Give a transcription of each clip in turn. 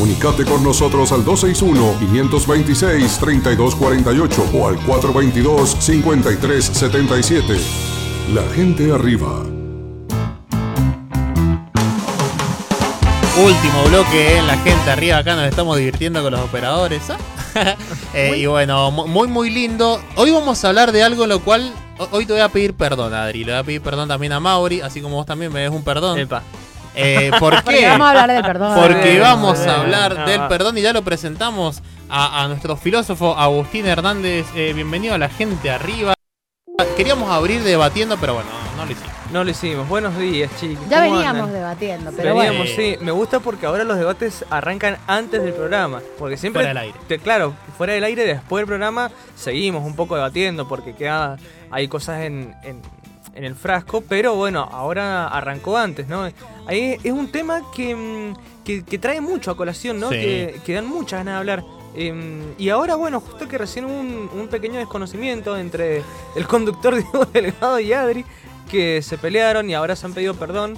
Comunicate con nosotros al 261-526-3248 o al 422-5377. La gente arriba. Último bloque en la gente arriba. Acá nos estamos divirtiendo con los operadores. ¿ah? Eh, y bueno, mu- muy, muy lindo. Hoy vamos a hablar de algo en lo cual. ho- Hoy te voy a pedir perdón, Adri. Le voy a pedir perdón también a Mauri, así como vos también me des un perdón. Epa. Eh, ¿Por Porque qué? vamos a hablar del perdón. Porque vamos a hablar No. del perdón y ya lo presentamos a, a nuestro filósofo Agustín Hernández. Eh, bienvenido a la gente arriba. Queríamos abrir debatiendo, pero bueno, no lo hicimos. No lo hicimos. Buenos días, chicos. Ya ¿Cómo veníamos andan? debatiendo, pero Veníamos, bueno. sí. Me gusta porque ahora los debates arrancan antes del programa. Porque siempre. Fuera del aire. te- claro, fuera del aire, después del programa, seguimos un poco debatiendo porque queda, hay cosas en, en- en el frasco. Pero bueno, ahora arrancó antes, ¿no? Ahí es un tema que, mm, que, que trae mucho a colación, ¿no? Sí. Que, que dan muchas ganas de hablar. Em, y ahora, bueno, justo que recién hubo un, un pequeño desconocimiento entre el conductor Diego Delgado y Adri, que se pelearon y ahora se han pedido perdón,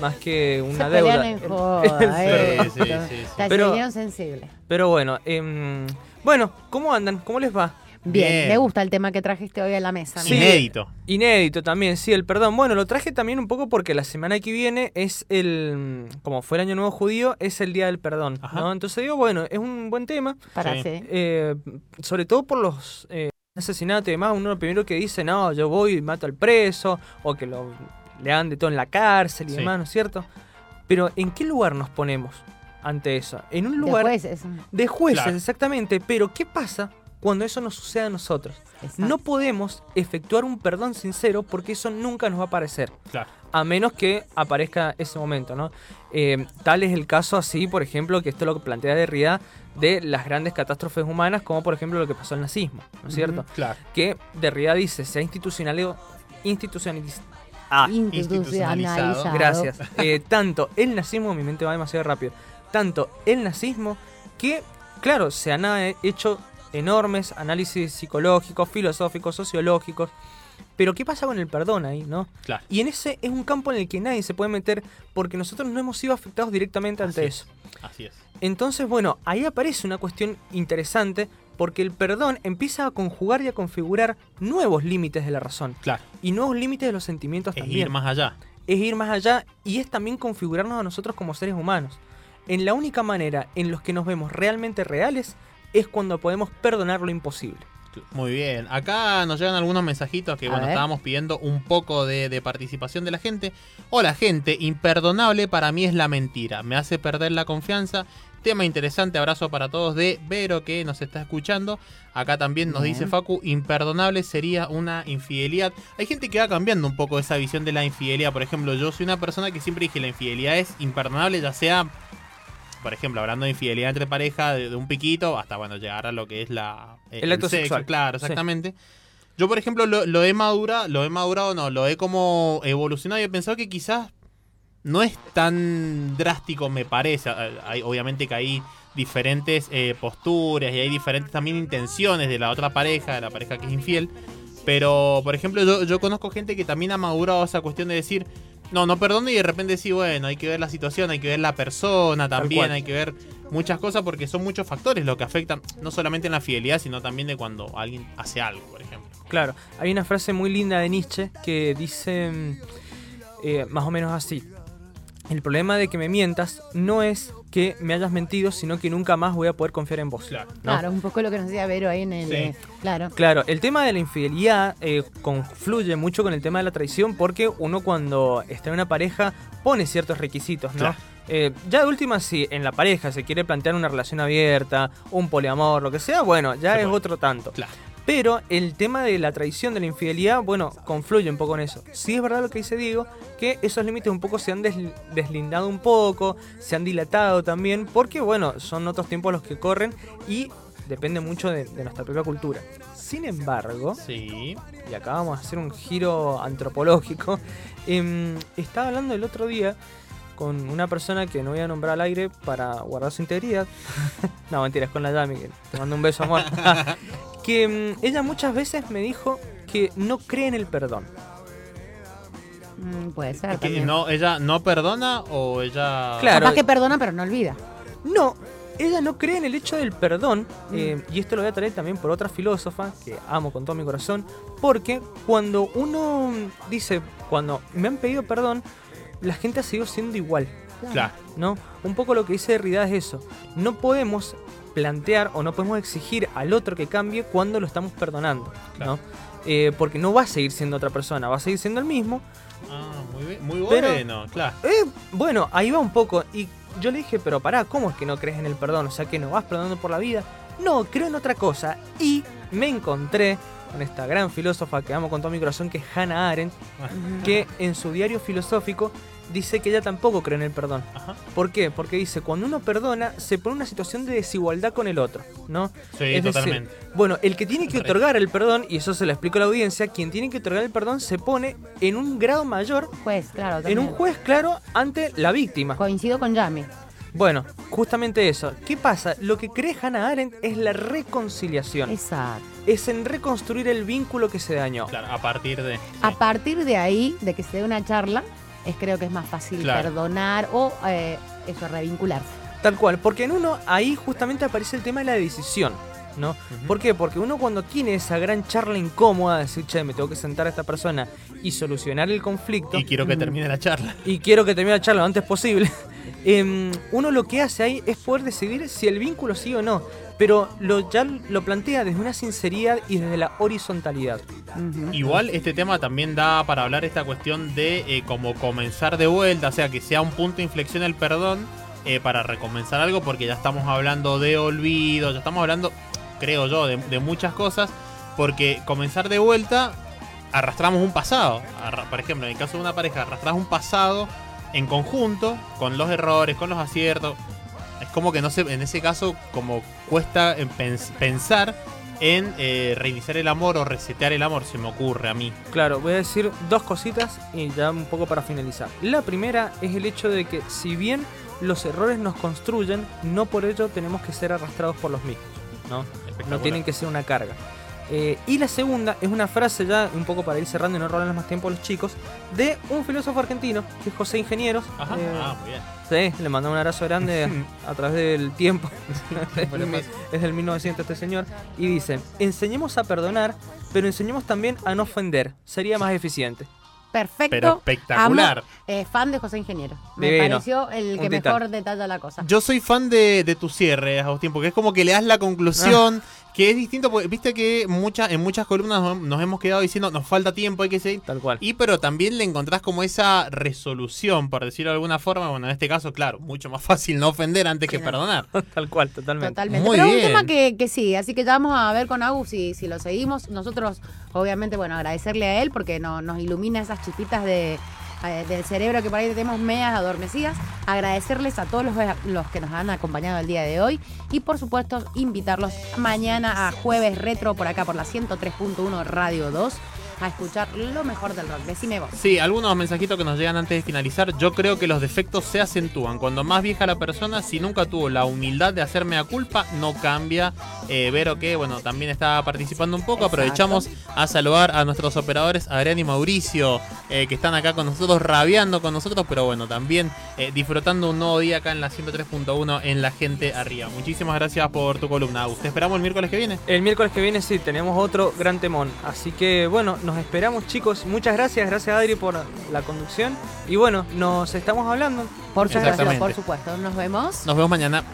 más que una Se deuda. en joda, esto. sí, sí, Pero- sensibles. Pero bueno, em, bueno, ¿cómo andan? ¿Cómo les va? Bien, Bien. me gusta el tema que trajiste hoy a la mesa. Sí. Inédito. Inédito también, sí, el perdón. Bueno, lo traje también un poco porque la semana que viene es el, como fue el Año Nuevo Judío, es el Día del Perdón. ¿no? Entonces digo, bueno, es un buen tema, Para Sí. eh, sobre todo por los eh, asesinatos y demás, uno lo primero que dice, no, yo voy y mato al preso, o que lo, le dan de todo en la cárcel y Sí. demás, ¿no es cierto? Pero ¿en qué lugar nos ponemos ante eso? En un lugar Después es un- de jueces, Claro. exactamente, pero ¿qué pasa cuando eso nos sucede a nosotros? Exacto. No podemos efectuar un perdón sincero porque eso nunca nos va a aparecer. Claro. A menos que aparezca ese momento, ¿no? Eh, tal es el caso así, por ejemplo, que esto es lo que plantea Derrida de las grandes catástrofes humanas, como por ejemplo lo que pasó el nazismo, ¿no es cierto? Claro. Que Derrida dice, se ha institucionalizado... institucionaliz- ah, institucionalizado. Gracias. Eh, tanto el nazismo, mi mente va demasiado rápido, tanto el nazismo que, claro, se han hecho enormes análisis psicológicos, filosóficos, sociológicos, pero ¿qué pasa con el perdón ahí, no? Claro. Y en ese es un campo en el que nadie se puede meter porque nosotros no hemos sido afectados directamente ante Así eso. es. Así es. Entonces, bueno, ahí aparece una cuestión interesante porque el perdón empieza a conjugar y a configurar nuevos límites de la razón Claro. y nuevos límites de los sentimientos Es también ir más allá. es ir más allá y es también configurarnos a nosotros como seres humanos. En la única manera en los que nos vemos realmente reales es cuando podemos perdonar lo imposible. Muy bien. Acá nos llegan algunos mensajitos que, A bueno, ver. estábamos pidiendo un poco de, de participación de la gente. Hola, gente. Imperdonable para mí es la mentira. Me hace perder la confianza. Tema interesante. Abrazo para todos de Vero que nos está escuchando. Acá también nos Bien. dice Facu, imperdonable sería una infidelidad. Hay gente que va cambiando un poco esa visión de la infidelidad. Por ejemplo, yo soy una persona que siempre dije la infidelidad es imperdonable, ya sea por ejemplo, hablando de infidelidad entre pareja, de, de un piquito, hasta bueno, llegar a lo que es la eh, El acto sexual. Claro, Sí. exactamente. Yo, por ejemplo, lo, lo he madurado, lo he madurado, no, lo he como evolucionado y he pensado que quizás no es tan drástico, me parece. Hay, obviamente que hay diferentes eh, posturas y hay diferentes también intenciones de la otra pareja, de la pareja que es infiel. Pero, por ejemplo, yo, yo conozco gente que también ha madurado esa cuestión de decir, no, no perdono y de repente sí, bueno, hay que ver la situación, hay que ver la persona también, hay que ver muchas cosas porque son muchos factores lo que afectan, no solamente en la fidelidad, sino también de cuando alguien hace algo, por ejemplo. Claro, hay una frase muy linda de Nietzsche que dice mm, eh, más o menos así. El problema de que me mientas no es que me hayas mentido, sino que nunca más voy a poder confiar en vos. Claro. ¿no? Claro, un poco lo que nos decía Vero ahí en el. Sí. eh, claro. Claro, el tema de la infidelidad eh, confluye mucho con el tema de la traición porque uno cuando está en una pareja pone ciertos requisitos, ¿no? Claro. Eh, ya de última, si en la pareja se quiere plantear una relación abierta, un poliamor, lo que sea, bueno, ya Se es puede. otro tanto. Claro. Pero el tema de la traición, de la infidelidad, bueno, confluye un poco en eso. Sí es verdad lo que dice Diego, que esos límites un poco se han desli- deslindado un poco, se han dilatado también, porque bueno, son otros tiempos los que corren y depende mucho de, de nuestra propia cultura. Sin embargo, Sí. y acá vamos a hacer un giro antropológico, em, estaba hablando el otro día con una persona que no voy a nombrar al aire para guardar su integridad. no, mentira, es con la Yami, que te mando un beso, amor. que em, ella muchas veces me dijo que no cree en el perdón. Mm, puede ser. Que también. no, ella no perdona o ella. Claro. Capaz que perdona, pero no olvida. No, ella no cree en el hecho del perdón, eh, y esto lo voy a traer también por otra filósofa que amo con todo mi corazón, porque cuando uno dice, cuando me han pedido perdón, la gente ha seguido siendo igual, Claro. ¿no? Un poco lo que dice Derrida es eso. No podemos plantear o no podemos exigir al otro que cambie cuando lo estamos perdonando, Claro. ¿no? Eh, porque no va a seguir siendo otra persona, va a seguir siendo el mismo. Ah, muy, bien, muy Pero- bueno, claro. Eh, bueno, ahí va un poco. Y yo le dije, pero pará, ¿cómo es que no crees en el perdón? O sea, que no vas perdonando por la vida. No, creo en otra cosa. Y me encontré con esta gran filósofa que amo con todo mi corazón, que es Hannah Arendt, que en su diario filosófico dice que ella tampoco cree en el perdón. Ajá. ¿Por qué? Porque dice, cuando uno perdona, se pone en una situación de desigualdad con el otro, ¿no? Sí, Es decir, totalmente. bueno, el que tiene que otorgar el perdón, y eso se lo explico a la audiencia, quien tiene que otorgar el perdón se pone en un grado mayor, Juez, claro. en un juez claro, ante la víctima. Coincido con Yami. Bueno, justamente eso. ¿Qué pasa? Lo que cree Hannah Arendt es la reconciliación. Exacto. Es en reconstruir el vínculo que se dañó. Claro, a partir de. A partir de ahí, de que se dé una charla, es creo que es más fácil Claro. perdonar o eh, eso, revincularse. Tal cual, porque en uno ahí justamente aparece el tema de la decisión, ¿no? ¿Por qué? Porque uno cuando tiene esa gran charla incómoda de decir, che, me tengo que sentar a esta persona y solucionar el conflicto, Y quiero que termine la charla. y quiero que termine la charla lo antes posible, em, uno lo que hace ahí es poder decidir si el vínculo sí o no, pero lo, ya lo plantea desde una sinceridad y desde la horizontalidad. Igual este tema también da para hablar esta cuestión de eh, como comenzar de vuelta, o sea, que sea un punto de inflexión el perdón eh, para recomenzar algo, porque ya estamos hablando de olvido, ya estamos hablando, creo yo, de, de muchas cosas, porque comenzar de vuelta arrastramos un pasado. Arra- por ejemplo, en el caso de una pareja, arrastras un pasado en conjunto, con los errores, con los aciertos. Es como que no sé, en ese caso, como cuesta en pens- pensar en eh, reiniciar el amor o resetear el amor, se me ocurre a mí. Claro, voy a decir dos cositas y ya un poco para finalizar. La primera es el hecho de que si bien los errores nos construyen, no por ello tenemos que ser arrastrados por los mismos, ¿no? No tienen que ser una carga. Eh, y la segunda es una frase ya un poco para ir cerrando y no robarles más tiempo a los chicos, de un filósofo argentino, que es José Ingenieros. Ajá, Eh, ah, muy bien. Sí, le mandamos un abrazo grande a través del tiempo. Es del 1900 este señor. Y dice, enseñemos a perdonar, pero enseñemos también a no ofender. Sería más eficiente. Perfecto. Pero espectacular. Amo, eh, fan de José Ingeniero. Me Divino. pareció el que mejor detalla la cosa. Yo soy fan de, de tu cierre, Agustín, porque es como que le das la conclusión, que es distinto, porque viste que muchas en muchas columnas nos, nos hemos quedado diciendo, nos falta tiempo, hay que seguir. Tal cual. Y pero también le encontrás como esa resolución, por decirlo de alguna forma. Bueno, en este caso, claro, mucho más fácil no ofender antes que perdonar. Tal cual, totalmente. Totalmente. Muy Pero es bien. un tema que, que sí, así que ya vamos a ver con Agus si, si lo seguimos. Nosotros, obviamente, bueno, agradecerle a él porque no- nos ilumina esas chipitas de, eh, del cerebro que por ahí tenemos medias adormecidas. Agradecerles a todos los, los que nos han acompañado el día de hoy. Y por supuesto, invitarlos mañana a jueves retro por acá por la 103.1 Radio 2 a escuchar lo mejor del rock. Decime vos. Sí, algunos mensajitos que nos llegan antes de finalizar. Yo creo que los defectos se acentúan. Cuando más vieja la persona, si nunca tuvo la humildad de hacerme a culpa, no cambia. Eh, Vero que, bueno, también está participando un poco. Exacto. Aprovechamos a saludar a nuestros operadores, Adrián y Mauricio, eh, que están acá con nosotros, rabiando con nosotros, pero bueno, también eh, disfrutando un nuevo día acá en la 103.1 en La Gente Arriba. Muchísimas gracias por tu columna. Te esperamos el miércoles que viene. El miércoles que viene sí, tenemos otro gran temón. Así que bueno, nos esperamos chicos. Muchas gracias, gracias Adri por la conducción. Y bueno, nos estamos hablando. Por supuesto, por supuesto. Nos vemos. Nos vemos mañana.